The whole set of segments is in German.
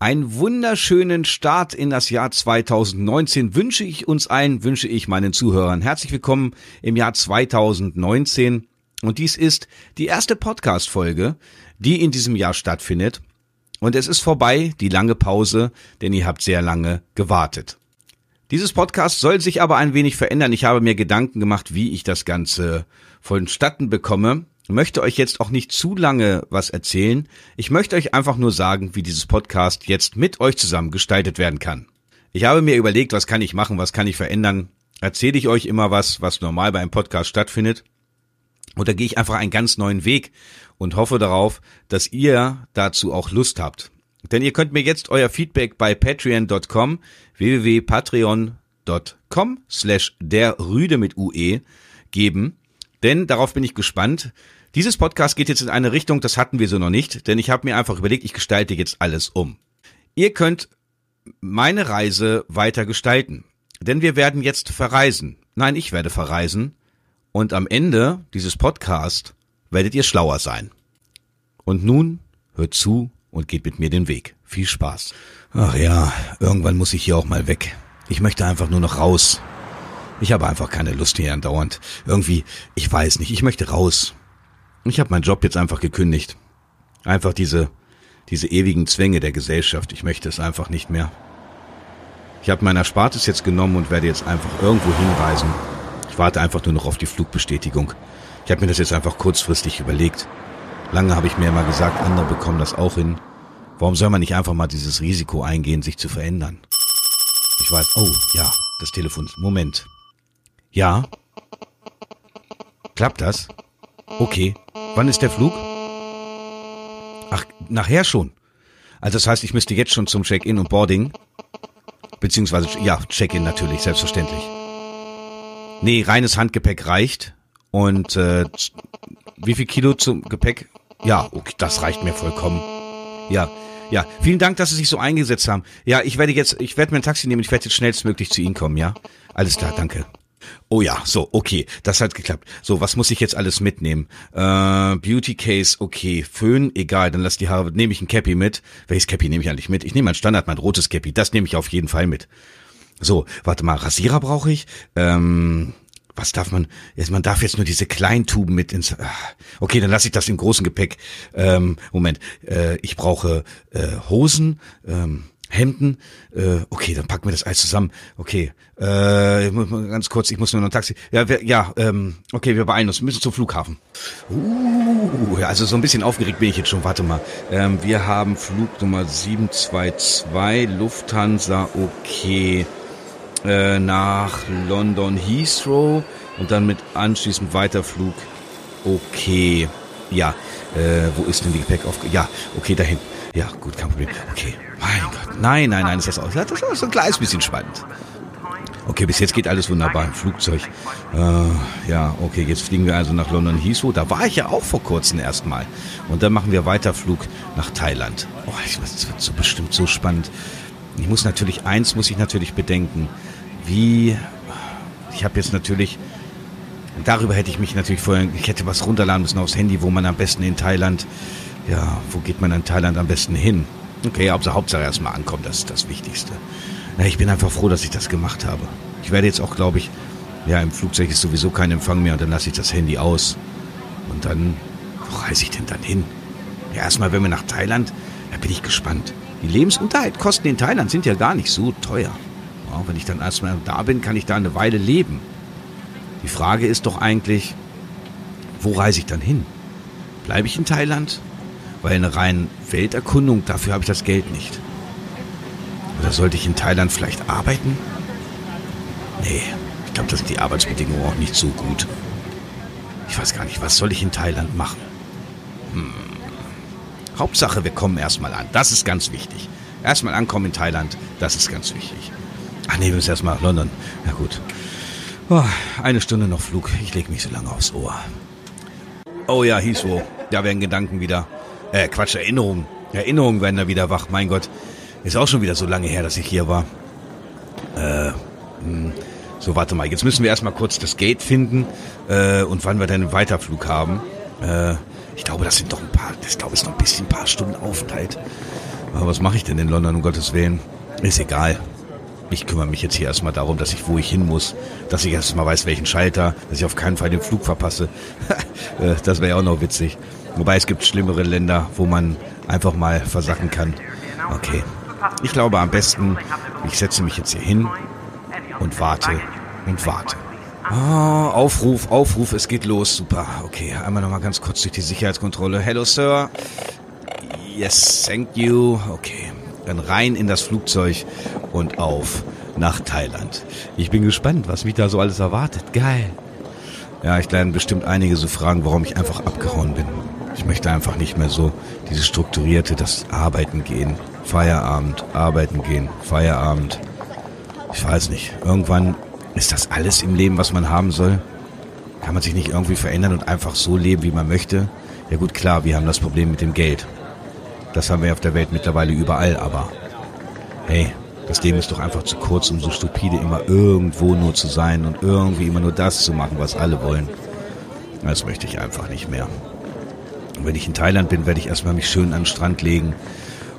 Einen wunderschönen Start in das Jahr 2019 wünsche ich uns allen, wünsche ich meinen Zuhörern. Herzlich willkommen im Jahr 2019. Und dies ist die erste Podcast-Folge, die in diesem Jahr stattfindet. Und es ist vorbei, die lange Pause, denn ihr habt sehr lange gewartet. Dieses Podcast soll sich aber ein wenig verändern. Ich habe mir Gedanken gemacht, wie ich das Ganze vonstatten bekomme möchte euch jetzt auch nicht zu lange was erzählen. Ich möchte euch einfach nur sagen, wie dieses Podcast jetzt mit euch zusammen gestaltet werden kann. Ich habe mir überlegt, was kann ich machen, was kann ich verändern. Erzähle ich euch immer was, was normal bei einem Podcast stattfindet. Oder gehe ich einfach einen ganz neuen Weg und hoffe darauf, dass ihr dazu auch Lust habt. Denn ihr könnt mir jetzt euer Feedback bei patreon.com, www.patreon.com slash der Rüde mit UE geben. Denn darauf bin ich gespannt. Dieses Podcast geht jetzt in eine Richtung, das hatten wir so noch nicht, denn ich habe mir einfach überlegt, ich gestalte jetzt alles um. Ihr könnt meine Reise weiter gestalten, denn wir werden jetzt verreisen. Nein, ich werde verreisen und am Ende dieses Podcast werdet ihr schlauer sein. Und nun hört zu und geht mit mir den Weg. Viel Spaß. Ach ja, irgendwann muss ich hier auch mal weg. Ich möchte einfach nur noch raus. Ich habe einfach keine Lust hier andauernd. Irgendwie, ich weiß nicht, ich möchte raus. Ich habe meinen Job jetzt einfach gekündigt. Einfach diese, diese ewigen Zwänge der Gesellschaft. Ich möchte es einfach nicht mehr. Ich habe mein Erspartes jetzt genommen und werde jetzt einfach irgendwo hinreisen. Ich warte einfach nur noch auf die Flugbestätigung. Ich habe mir das jetzt einfach kurzfristig überlegt. Lange habe ich mir immer gesagt, andere bekommen das auch hin. Warum soll man nicht einfach mal dieses Risiko eingehen, sich zu verändern? Ich weiß, oh ja, das Telefon. Moment. Ja. Klappt das? Okay. Wann ist der Flug? Ach, nachher schon. Also das heißt, ich müsste jetzt schon zum Check-in und Boarding. Beziehungsweise, ja, Check-in natürlich, selbstverständlich. Nee, reines Handgepäck reicht. Und äh, wie viel Kilo zum Gepäck? Ja, okay, das reicht mir vollkommen. Ja, ja. Vielen Dank, dass Sie sich so eingesetzt haben. Ja, ich werde jetzt, ich werde mir ein Taxi nehmen. Ich werde jetzt schnellstmöglich zu Ihnen kommen. Ja, alles klar, danke. Oh ja, so, okay, das hat geklappt. So, was muss ich jetzt alles mitnehmen? Äh, Beauty Case, okay. Föhn, egal, dann lass die Haare, nehme ich ein Cappy mit. Welches Cappy nehme ich eigentlich mit? Ich nehme mein Standard, mein rotes Cappy, das nehme ich auf jeden Fall mit. So, warte mal, Rasierer brauche ich. Ähm, was darf man? Jetzt, man darf jetzt nur diese kleinen Tuben mit ins. Ah, okay, dann lasse ich das im großen Gepäck. Ähm, Moment, äh, ich brauche äh, Hosen. Ähm, Hemden. Äh, okay, dann packen wir das alles zusammen. Okay, äh, ganz kurz, ich muss nur noch ein Taxi. Ja, wir, ja, ähm, okay, wir beeilen uns. Wir müssen zum Flughafen. Uh, also so ein bisschen aufgeregt bin ich jetzt schon. Warte mal. Ähm, wir haben Flug Nummer 722, Lufthansa, okay, äh, nach London Heathrow und dann mit anschließend Weiterflug. Okay, ja, äh, wo ist denn die Gepäck auf? Ja, okay, dahin. Ja, gut, kein Problem. Okay. Mein Gott. Nein, nein, nein, ist das aus. Das ist ein kleines bisschen spannend. Okay, bis jetzt geht alles wunderbar im Flugzeug. Äh, ja, okay, jetzt fliegen wir also nach London Heathrow. Da war ich ja auch vor kurzem erstmal. Und dann machen wir Weiterflug nach Thailand. Oh, das wird so bestimmt so spannend. Ich muss natürlich, eins muss ich natürlich bedenken. Wie, ich habe jetzt natürlich, darüber hätte ich mich natürlich vorher, ich hätte was runterladen müssen aufs Handy, wo man am besten in Thailand, ja, wo geht man in Thailand am besten hin? Okay, Hauptsache, Hauptsache erstmal ankommen, das ist das Wichtigste. Na, ich bin einfach froh, dass ich das gemacht habe. Ich werde jetzt auch, glaube ich, ja, im Flugzeug ist sowieso kein Empfang mehr und dann lasse ich das Handy aus. Und dann, wo reise ich denn dann hin? Ja, erstmal, wenn wir nach Thailand, da bin ich gespannt. Die Lebensunterhaltkosten in Thailand sind ja gar nicht so teuer. Ja, wenn ich dann erstmal da bin, kann ich da eine Weile leben. Die Frage ist doch eigentlich, wo reise ich dann hin? Bleibe ich in Thailand? Weil eine reine Welterkundung, dafür habe ich das Geld nicht. Oder sollte ich in Thailand vielleicht arbeiten? Nee, ich glaube, das sind die Arbeitsbedingungen auch nicht so gut. Ich weiß gar nicht, was soll ich in Thailand machen? Hm. Hauptsache, wir kommen erstmal an. Das ist ganz wichtig. Erstmal ankommen in Thailand, das ist ganz wichtig. Ach nee, wir müssen erstmal nach London. Na gut. Oh, eine Stunde noch Flug. Ich lege mich so lange aufs Ohr. Oh ja, Heathrow. Da werden Gedanken wieder äh, Quatsch, Erinnerungen. Erinnerungen werden da wieder wach. Mein Gott, ist auch schon wieder so lange her, dass ich hier war. Äh, mh. Hm. So, warte mal. Jetzt müssen wir erstmal kurz das Gate finden äh, und wann wir denn einen Weiterflug haben. Äh, ich glaube, das sind doch ein paar, ich glaube, es ist noch ein bisschen ein paar Stunden Aufenthalt. Aber was mache ich denn in London, um Gottes Willen? Ist egal. Ich kümmere mich jetzt hier erstmal darum, dass ich, wo ich hin muss, dass ich erstmal weiß, welchen Schalter, dass ich auf keinen Fall den Flug verpasse. Äh, das wäre ja auch noch witzig. Wobei es gibt schlimmere Länder, wo man einfach mal versacken kann. Okay. Ich glaube am besten, ich setze mich jetzt hier hin und warte und warte. Oh, Aufruf, Aufruf, es geht los. Super. Okay, einmal nochmal ganz kurz durch die Sicherheitskontrolle. Hello, Sir. Yes, thank you. Okay, dann rein in das Flugzeug und auf nach Thailand. Ich bin gespannt, was mich da so alles erwartet. Geil. Ja, ich lerne bestimmt einige so fragen, warum ich einfach abgehauen bin. Ich möchte einfach nicht mehr so dieses strukturierte, das Arbeiten gehen, Feierabend, Arbeiten gehen, Feierabend. Ich weiß nicht. Irgendwann ist das alles im Leben, was man haben soll? Kann man sich nicht irgendwie verändern und einfach so leben, wie man möchte? Ja gut, klar, wir haben das Problem mit dem Geld. Das haben wir auf der Welt mittlerweile überall, aber hey, das Leben ist doch einfach zu kurz, um so stupide immer irgendwo nur zu sein und irgendwie immer nur das zu machen, was alle wollen. Das möchte ich einfach nicht mehr. Und wenn ich in Thailand bin, werde ich erstmal mich schön an den Strand legen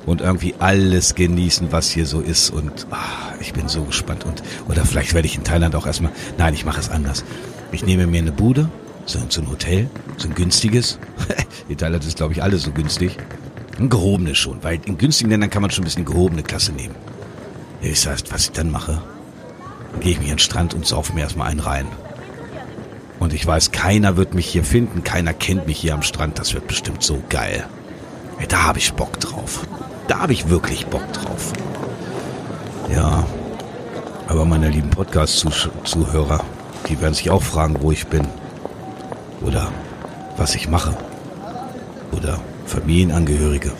und irgendwie alles genießen, was hier so ist. Und ach, ich bin so gespannt. Und oder vielleicht werde ich in Thailand auch erstmal. Nein, ich mache es anders. Ich nehme mir eine Bude, so, so ein Hotel, so ein günstiges. in Thailand ist, glaube ich, alles so günstig. Ein gehobenes schon, weil in günstigen Ländern kann man schon ein bisschen gehobene Klasse nehmen. Ich sag, was ich dann mache, dann gehe ich mich an den Strand und sauf mir erstmal einen rein. Und ich weiß, keiner wird mich hier finden, keiner kennt mich hier am Strand. Das wird bestimmt so geil. Ey, da habe ich Bock drauf. Da habe ich wirklich Bock drauf. Ja, aber meine lieben Podcast-Zuhörer, die werden sich auch fragen, wo ich bin. Oder was ich mache. Oder Familienangehörige.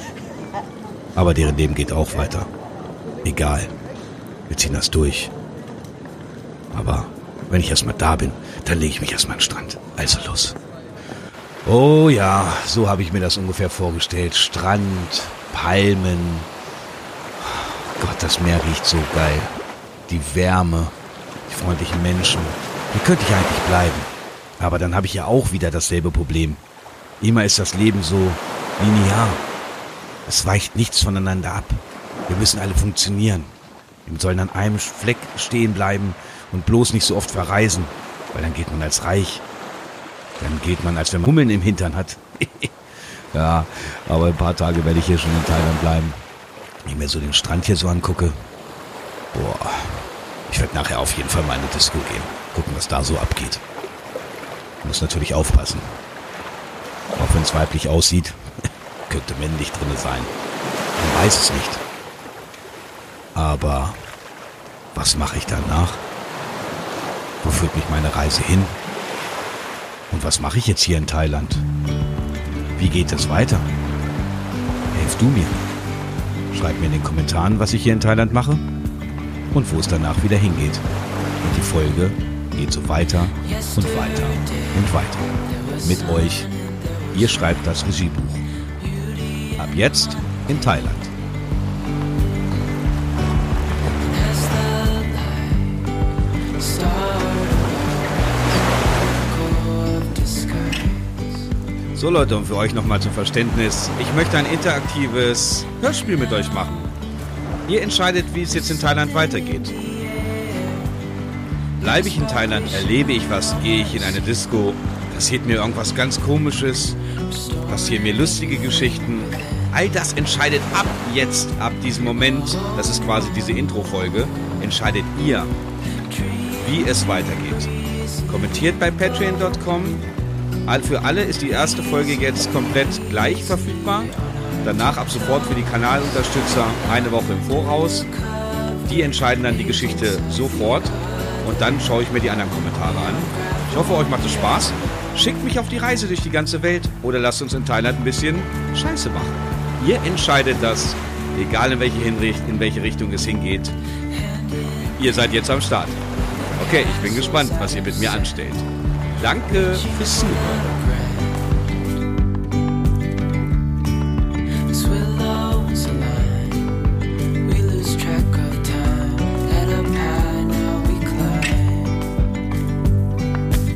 Aber deren Leben geht auch weiter. Egal. Wir ziehen das durch. Aber wenn ich erstmal da bin, dann lege ich mich erstmal an den Strand. Also los. Oh ja, so habe ich mir das ungefähr vorgestellt. Strand, Palmen. Gott, das Meer riecht so geil. Die Wärme, die freundlichen Menschen. Hier könnte ich eigentlich bleiben. Aber dann habe ich ja auch wieder dasselbe Problem. Immer ist das Leben so linear. Es weicht nichts voneinander ab. Wir müssen alle funktionieren. Wir sollen an einem Fleck stehen bleiben und bloß nicht so oft verreisen, weil dann geht man als reich. Dann geht man, als wenn man Hummeln im Hintern hat. ja, aber ein paar Tage werde ich hier schon in Thailand bleiben. Wenn ich mir so den Strand hier so angucke. Boah, ich werde nachher auf jeden Fall mal in eine Disco gehen. Gucken, was da so abgeht. Muss natürlich aufpassen. Auch wenn es weiblich aussieht, könnte männlich drinne sein. Man weiß es nicht. Aber was mache ich danach? Wo führt mich meine Reise hin? Und was mache ich jetzt hier in Thailand? Wie geht es weiter? Hilf du mir. Schreib mir in den Kommentaren, was ich hier in Thailand mache und wo es danach wieder hingeht. Und die Folge geht so weiter und weiter und weiter. Mit euch. Ihr schreibt das Regiebuch. Ab jetzt in Thailand. So Leute, und für euch nochmal zum Verständnis. Ich möchte ein interaktives Hörspiel mit euch machen. Ihr entscheidet, wie es jetzt in Thailand weitergeht. Bleibe ich in Thailand, erlebe ich was, gehe ich in eine Disco, passiert mir irgendwas ganz komisches, passieren mir lustige Geschichten. All das entscheidet ab jetzt, ab diesem Moment, das ist quasi diese Intro-Folge, entscheidet ihr, wie es weitergeht. Kommentiert bei patreon.com für alle ist die erste Folge jetzt komplett gleich verfügbar. Danach ab sofort für die Kanalunterstützer eine Woche im Voraus. Die entscheiden dann die Geschichte sofort und dann schaue ich mir die anderen Kommentare an. Ich hoffe, euch macht es Spaß. Schickt mich auf die Reise durch die ganze Welt oder lasst uns in Thailand ein bisschen Scheiße machen. Ihr entscheidet das, egal in welche, Hinricht, in welche Richtung es hingeht. Ihr seid jetzt am Start. Okay, ich bin gespannt, was ihr mit mir anstellt. Danke fürs Zuhören.